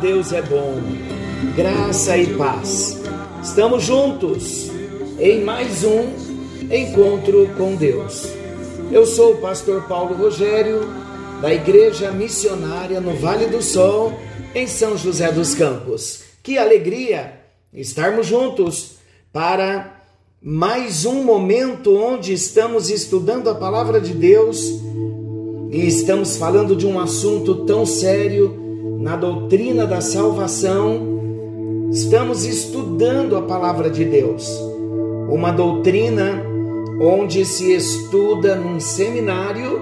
Deus é bom. Graça e paz. Estamos juntos em mais um encontro com Deus. Eu sou o pastor Paulo Rogério, da Igreja Missionária no Vale do Sol, em São José dos Campos. Que alegria estarmos juntos para mais um momento onde estamos estudando a palavra de Deus e estamos falando de um assunto tão sério na doutrina da salvação. Estamos estudando a palavra de Deus, uma doutrina onde se estuda num seminário,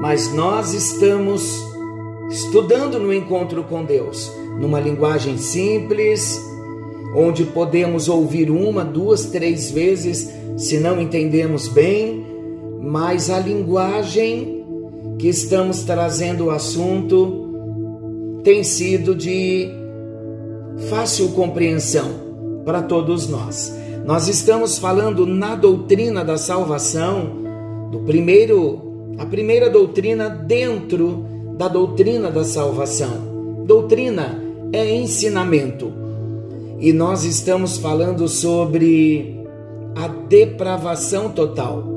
mas nós estamos estudando no encontro com Deus, numa linguagem simples, onde podemos ouvir uma, duas, três vezes se não entendemos bem mas a linguagem que estamos trazendo o assunto tem sido de fácil compreensão para todos nós. Nós estamos falando na doutrina da salvação, do primeiro, a primeira doutrina dentro da doutrina da salvação. Doutrina é ensinamento. E nós estamos falando sobre a depravação total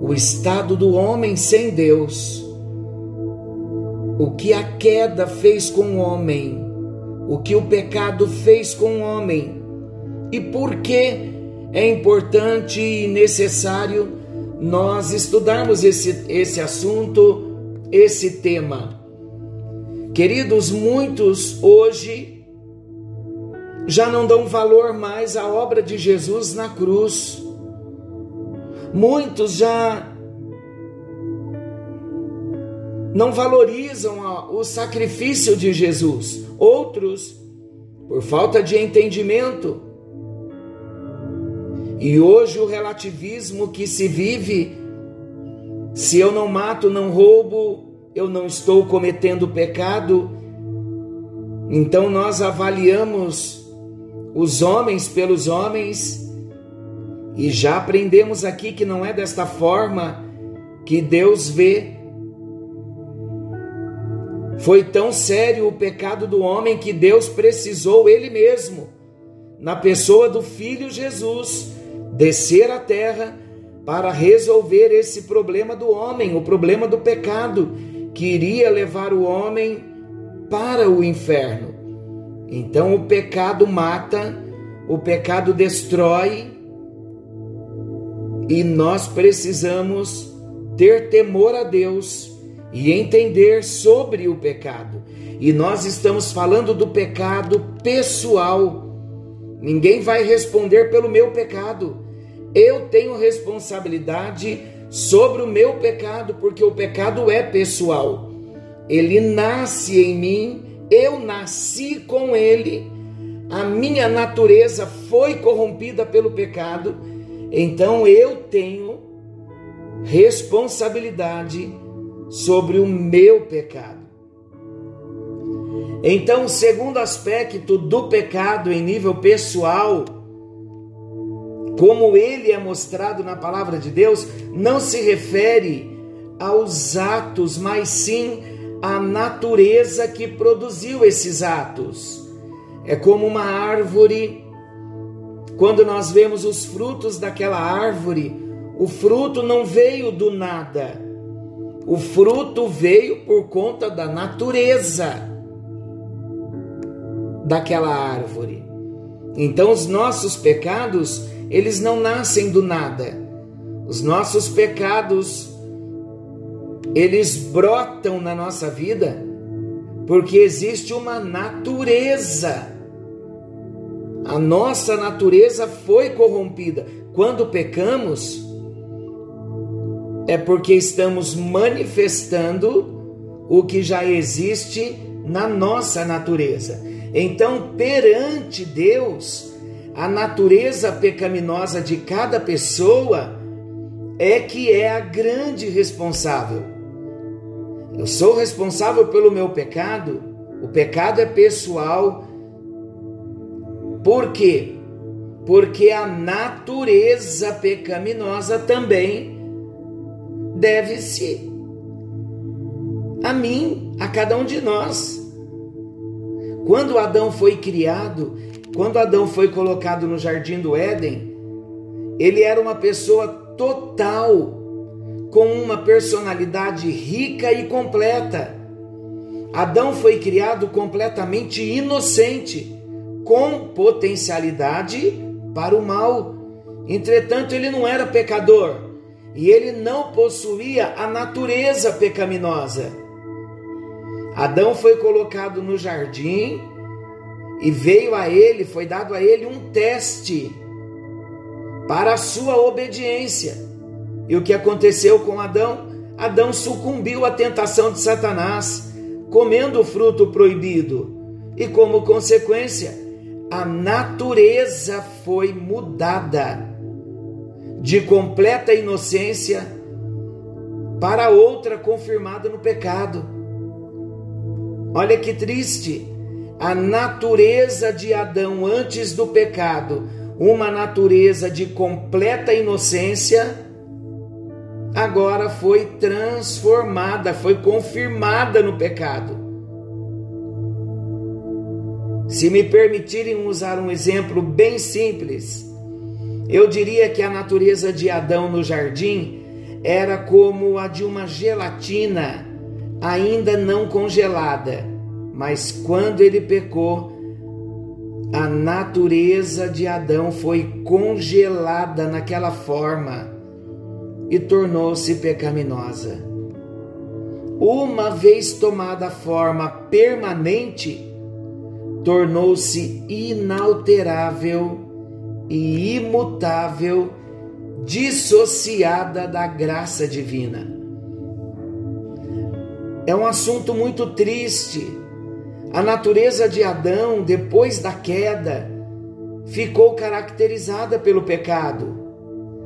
o estado do homem sem Deus, o que a queda fez com o homem, o que o pecado fez com o homem e por que é importante e necessário nós estudarmos esse, esse assunto, esse tema. Queridos, muitos hoje já não dão valor mais à obra de Jesus na cruz Muitos já não valorizam o sacrifício de Jesus. Outros, por falta de entendimento. E hoje o relativismo que se vive, se eu não mato, não roubo, eu não estou cometendo pecado. Então nós avaliamos os homens pelos homens e já aprendemos aqui que não é desta forma que Deus vê. Foi tão sério o pecado do homem que Deus precisou Ele mesmo, na pessoa do Filho Jesus, descer à terra para resolver esse problema do homem, o problema do pecado, que iria levar o homem para o inferno. Então o pecado mata, o pecado destrói, e nós precisamos ter temor a Deus e entender sobre o pecado. E nós estamos falando do pecado pessoal. Ninguém vai responder pelo meu pecado. Eu tenho responsabilidade sobre o meu pecado, porque o pecado é pessoal. Ele nasce em mim, eu nasci com ele. A minha natureza foi corrompida pelo pecado então eu tenho responsabilidade sobre o meu pecado. Então, o segundo aspecto do pecado em nível pessoal, como ele é mostrado na palavra de Deus, não se refere aos atos, mas sim à natureza que produziu esses atos. É como uma árvore quando nós vemos os frutos daquela árvore, o fruto não veio do nada. O fruto veio por conta da natureza daquela árvore. Então os nossos pecados, eles não nascem do nada. Os nossos pecados eles brotam na nossa vida porque existe uma natureza a nossa natureza foi corrompida. Quando pecamos, é porque estamos manifestando o que já existe na nossa natureza. Então, perante Deus, a natureza pecaminosa de cada pessoa é que é a grande responsável. Eu sou responsável pelo meu pecado, o pecado é pessoal. Por quê? Porque a natureza pecaminosa também deve-se a mim, a cada um de nós. Quando Adão foi criado, quando Adão foi colocado no jardim do Éden, ele era uma pessoa total, com uma personalidade rica e completa. Adão foi criado completamente inocente, com potencialidade para o mal. Entretanto, ele não era pecador e ele não possuía a natureza pecaminosa. Adão foi colocado no jardim e veio a ele, foi dado a ele um teste para a sua obediência. E o que aconteceu com Adão? Adão sucumbiu à tentação de Satanás, comendo o fruto proibido, e como consequência, a natureza foi mudada de completa inocência para outra confirmada no pecado. Olha que triste a natureza de Adão antes do pecado, uma natureza de completa inocência, agora foi transformada, foi confirmada no pecado. Se me permitirem usar um exemplo bem simples, eu diria que a natureza de Adão no jardim era como a de uma gelatina ainda não congelada mas quando ele pecou, a natureza de Adão foi congelada naquela forma e tornou-se pecaminosa. Uma vez tomada a forma permanente, tornou-se inalterável e imutável, dissociada da graça divina. É um assunto muito triste a natureza de Adão, depois da queda, ficou caracterizada pelo pecado.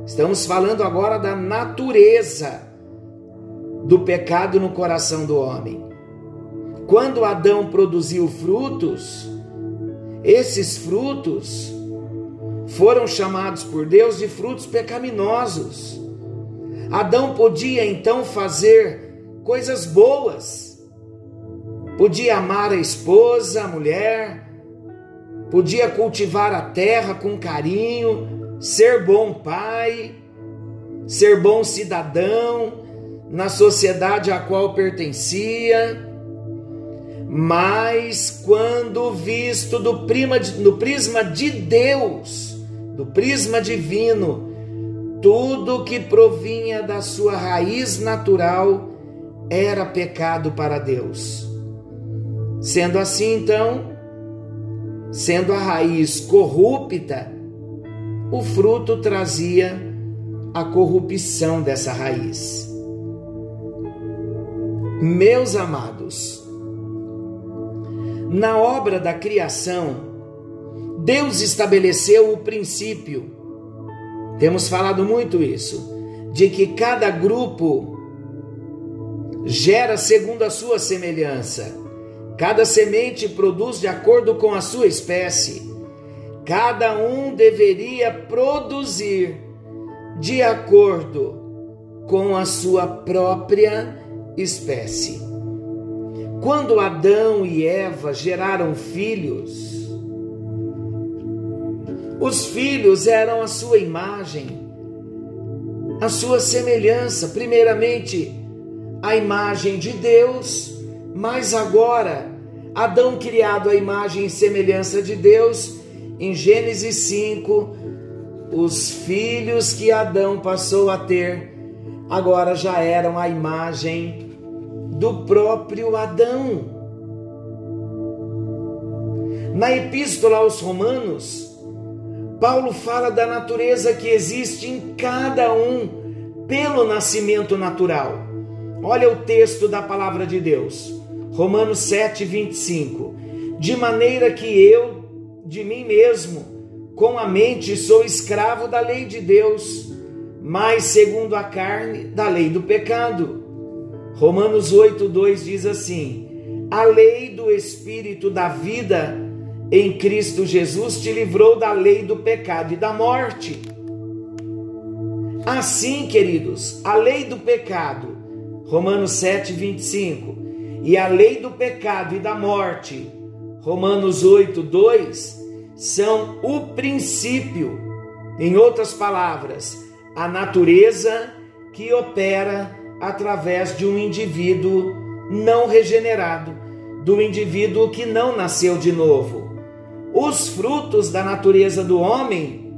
Estamos falando agora da natureza do pecado no coração do homem. Quando Adão produziu frutos, esses frutos foram chamados por Deus de frutos pecaminosos. Adão podia então fazer coisas boas, podia amar a esposa, a mulher, podia cultivar a terra com carinho, ser bom pai, ser bom cidadão na sociedade a qual pertencia. Mas quando visto do, prima, do prisma de Deus, do prisma divino, tudo que provinha da sua raiz natural era pecado para Deus. Sendo assim, então, sendo a raiz corrupta, o fruto trazia a corrupção dessa raiz. Meus amados, na obra da criação, Deus estabeleceu o princípio, temos falado muito isso, de que cada grupo gera segundo a sua semelhança. Cada semente produz de acordo com a sua espécie. Cada um deveria produzir de acordo com a sua própria espécie. Quando Adão e Eva geraram filhos, os filhos eram a sua imagem, a sua semelhança, primeiramente a imagem de Deus mas agora, Adão criado à imagem e semelhança de Deus, em Gênesis 5, os filhos que Adão passou a ter, agora já eram a imagem do próprio Adão. Na Epístola aos Romanos, Paulo fala da natureza que existe em cada um pelo nascimento natural. Olha o texto da palavra de Deus. Romanos 7, 25. De maneira que eu, de mim mesmo, com a mente sou escravo da lei de Deus, mas segundo a carne, da lei do pecado. Romanos 8:2 diz assim: A lei do espírito da vida em Cristo Jesus te livrou da lei do pecado e da morte. Assim, queridos, a lei do pecado, Romanos 7, 25, e a lei do pecado e da morte, Romanos 8, 2, são o princípio, em outras palavras, a natureza que opera através de um indivíduo não regenerado, do indivíduo que não nasceu de novo. Os frutos da natureza do homem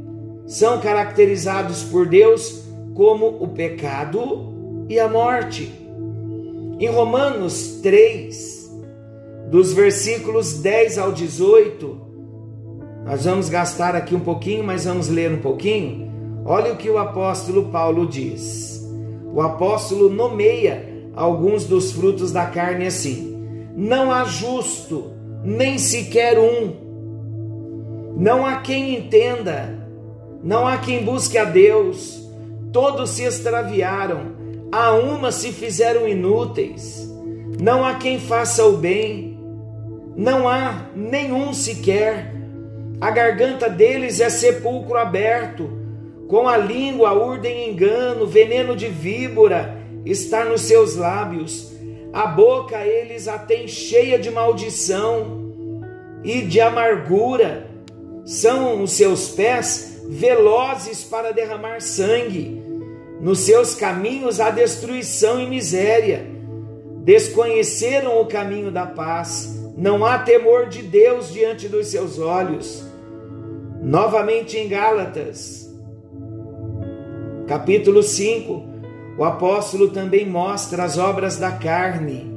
são caracterizados por Deus como o pecado e a morte. Em Romanos 3, dos versículos 10 ao 18, nós vamos gastar aqui um pouquinho, mas vamos ler um pouquinho. Olha o que o apóstolo Paulo diz. O apóstolo nomeia alguns dos frutos da carne assim: Não há justo, nem sequer um não há quem entenda, não há quem busque a Deus. Todos se extraviaram, a uma se fizeram inúteis. Não há quem faça o bem, não há nenhum sequer. A garganta deles é sepulcro aberto, com a língua urdem engano, veneno de víbora está nos seus lábios. A boca eles a têm cheia de maldição e de amargura são os seus pés velozes para derramar sangue. Nos seus caminhos há destruição e miséria. Desconheceram o caminho da paz. Não há temor de Deus diante dos seus olhos. Novamente em Gálatas, capítulo 5, o apóstolo também mostra as obras da carne,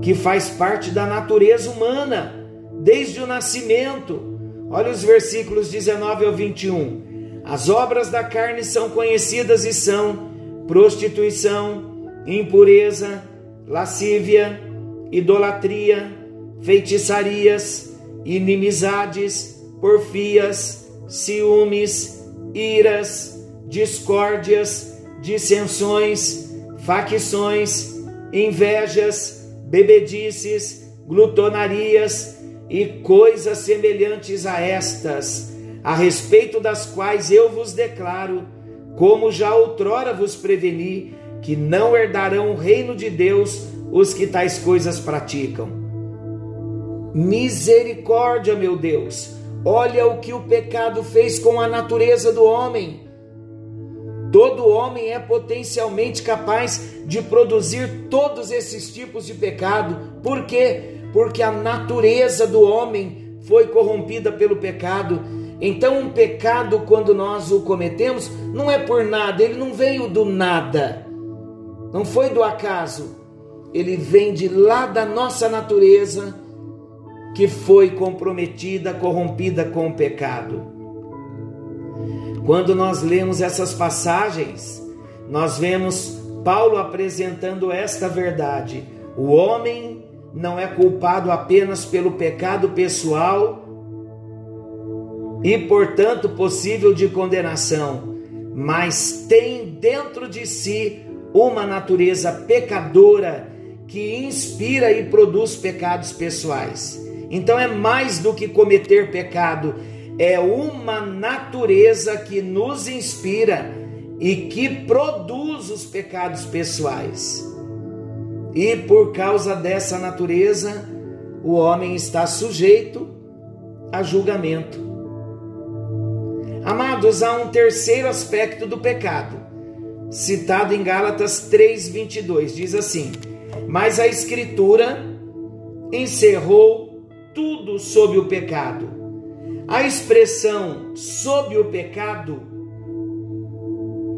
que faz parte da natureza humana desde o nascimento Olha os versículos 19 ao 21. As obras da carne são conhecidas e são prostituição, impureza, lascívia, idolatria, feitiçarias, inimizades, porfias, ciúmes, iras, discórdias, dissensões, facções, invejas, bebedices, glutonarias, e coisas semelhantes a estas, a respeito das quais eu vos declaro, como já outrora vos preveni, que não herdarão o reino de Deus os que tais coisas praticam. Misericórdia, meu Deus, olha o que o pecado fez com a natureza do homem. Todo homem é potencialmente capaz de produzir todos esses tipos de pecado. Por quê? porque a natureza do homem foi corrompida pelo pecado. Então, um pecado, quando nós o cometemos, não é por nada, ele não veio do nada, não foi do acaso, ele vem de lá da nossa natureza que foi comprometida, corrompida com o pecado. Quando nós lemos essas passagens, nós vemos Paulo apresentando esta verdade: o homem não é culpado apenas pelo pecado pessoal e, portanto, possível de condenação, mas tem dentro de si uma natureza pecadora que inspira e produz pecados pessoais. Então é mais do que cometer pecado, é uma natureza que nos inspira e que produz os pecados pessoais. E por causa dessa natureza, o homem está sujeito a julgamento. Amados, há um terceiro aspecto do pecado, citado em Gálatas 3:22, diz assim: "Mas a escritura encerrou tudo sob o pecado". A expressão sob o pecado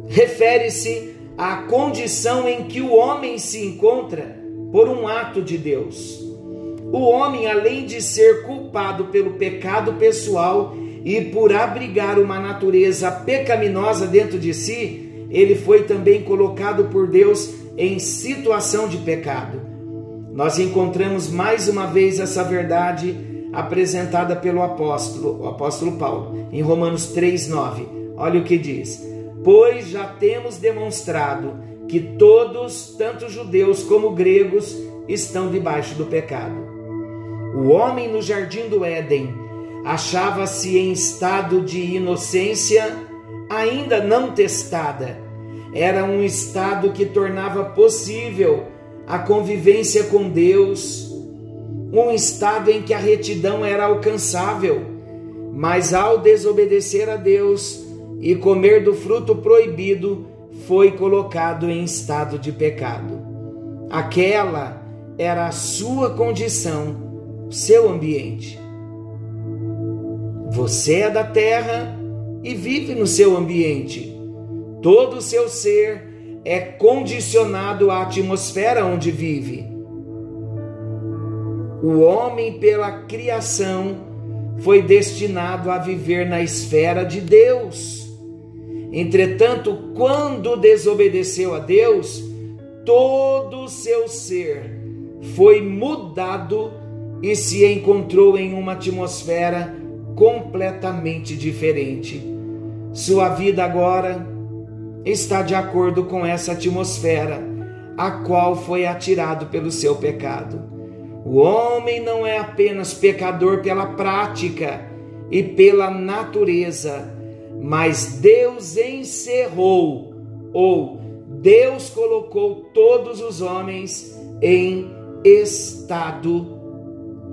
refere-se a condição em que o homem se encontra por um ato de Deus. O homem, além de ser culpado pelo pecado pessoal e por abrigar uma natureza pecaminosa dentro de si, ele foi também colocado por Deus em situação de pecado. Nós encontramos mais uma vez essa verdade apresentada pelo apóstolo, o apóstolo Paulo, em Romanos 3:9. Olha o que diz: "Pois já temos demonstrado que todos, tanto judeus como gregos, estão debaixo do pecado. O homem no jardim do Éden achava-se em estado de inocência ainda não testada. Era um estado que tornava possível a convivência com Deus, um estado em que a retidão era alcançável. Mas ao desobedecer a Deus e comer do fruto proibido, foi colocado em estado de pecado. Aquela era a sua condição, seu ambiente. Você é da terra e vive no seu ambiente. Todo o seu ser é condicionado à atmosfera onde vive. O homem, pela criação, foi destinado a viver na esfera de Deus. Entretanto, quando desobedeceu a Deus, todo o seu ser foi mudado e se encontrou em uma atmosfera completamente diferente. Sua vida agora está de acordo com essa atmosfera, a qual foi atirado pelo seu pecado. O homem não é apenas pecador pela prática e pela natureza, mas Deus encerrou ou Deus colocou todos os homens em estado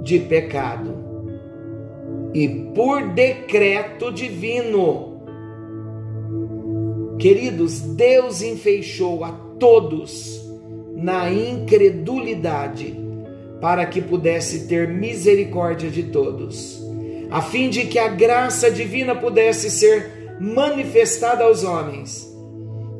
de pecado e por decreto divino. Queridos, Deus enfeixou a todos na incredulidade para que pudesse ter misericórdia de todos, a fim de que a graça divina pudesse ser manifestada aos homens.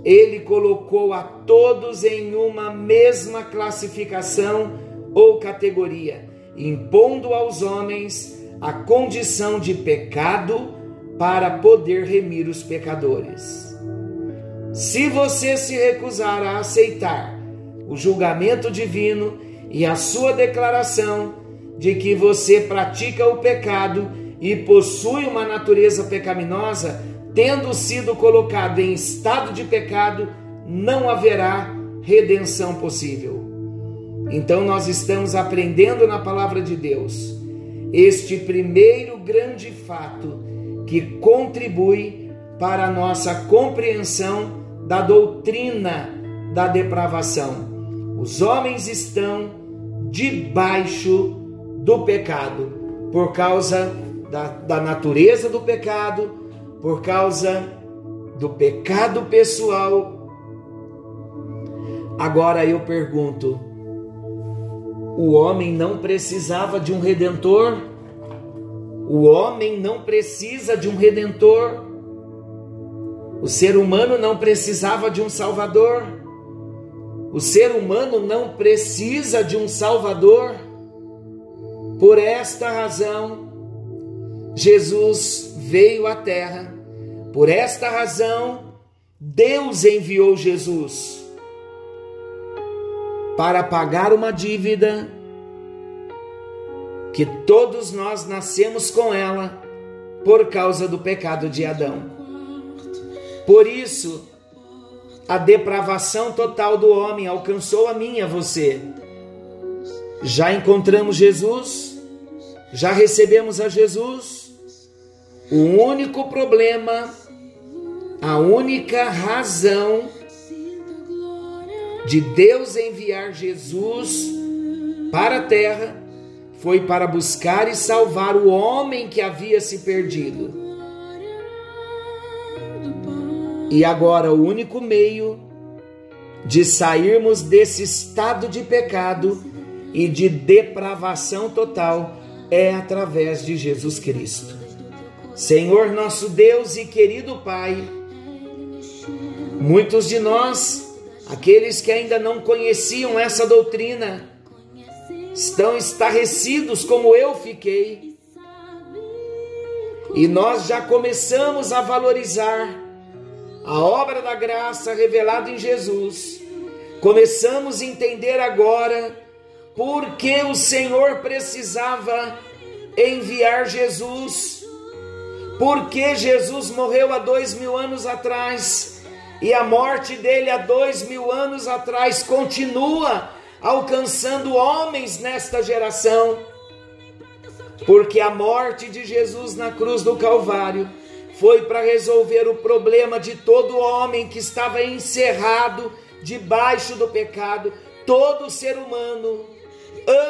Ele colocou a todos em uma mesma classificação ou categoria, impondo aos homens a condição de pecado para poder remir os pecadores. Se você se recusar a aceitar o julgamento divino e a sua declaração de que você pratica o pecado e possui uma natureza pecaminosa, tendo sido colocado em estado de pecado, não haverá redenção possível. Então nós estamos aprendendo na palavra de Deus este primeiro grande fato que contribui para a nossa compreensão da doutrina da depravação. Os homens estão debaixo do pecado, por causa da, da natureza do pecado, por causa do pecado pessoal. Agora eu pergunto: o homem não precisava de um redentor. O homem não precisa de um redentor. O ser humano não precisava de um salvador. O ser humano não precisa de um salvador. Por esta razão, Jesus veio à terra. Por esta razão, Deus enviou Jesus para pagar uma dívida que todos nós nascemos com ela por causa do pecado de Adão. Por isso, a depravação total do homem alcançou a mim e a você. Já encontramos Jesus, já recebemos a Jesus. O único problema, a única razão de Deus enviar Jesus para a terra foi para buscar e salvar o homem que havia se perdido. E agora o único meio de sairmos desse estado de pecado e de depravação total é através de Jesus Cristo. Senhor nosso Deus e querido Pai, muitos de nós Aqueles que ainda não conheciam essa doutrina estão estarrecidos como eu fiquei. E nós já começamos a valorizar a obra da graça revelada em Jesus. Começamos a entender agora por que o Senhor precisava enviar Jesus, porque Jesus morreu há dois mil anos atrás e a morte dele há dois mil anos atrás continua alcançando homens nesta geração, porque a morte de Jesus na cruz do Calvário foi para resolver o problema de todo homem que estava encerrado debaixo do pecado, todo ser humano,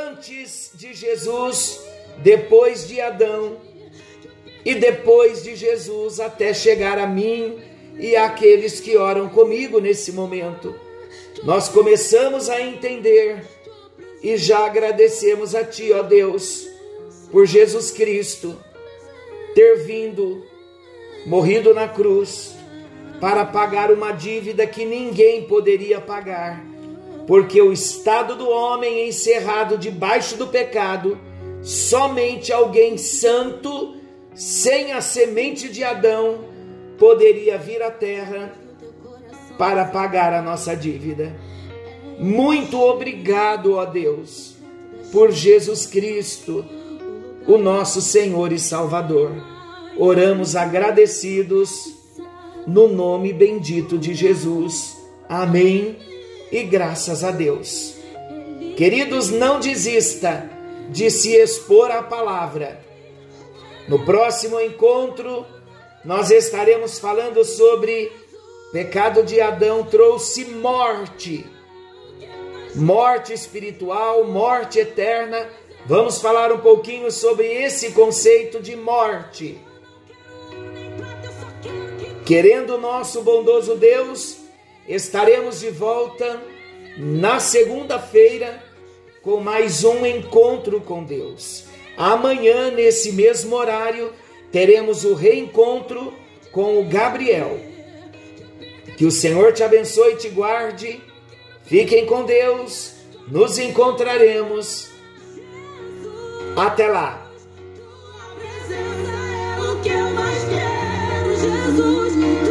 antes de Jesus, depois de Adão e depois de Jesus, até chegar a mim e àqueles que oram comigo nesse momento. Nós começamos a entender e já agradecemos a Ti, ó Deus, por Jesus Cristo ter vindo, morrido na cruz, para pagar uma dívida que ninguém poderia pagar, porque o estado do homem encerrado debaixo do pecado, somente alguém santo, sem a semente de Adão, poderia vir à terra para pagar a nossa dívida. Muito obrigado, ó Deus, por Jesus Cristo, o nosso Senhor e Salvador. Oramos agradecidos no nome bendito de Jesus. Amém. E graças a Deus. Queridos, não desista de se expor à palavra. No próximo encontro, nós estaremos falando sobre pecado de Adão trouxe morte. Morte espiritual, morte eterna. Vamos falar um pouquinho sobre esse conceito de morte. Querendo nosso bondoso Deus, estaremos de volta na segunda-feira com mais um encontro com Deus. Amanhã, nesse mesmo horário, teremos o reencontro com o Gabriel. Que o Senhor te abençoe e te guarde. Fiquem com Deus. Nos encontraremos. Até lá. Jesus.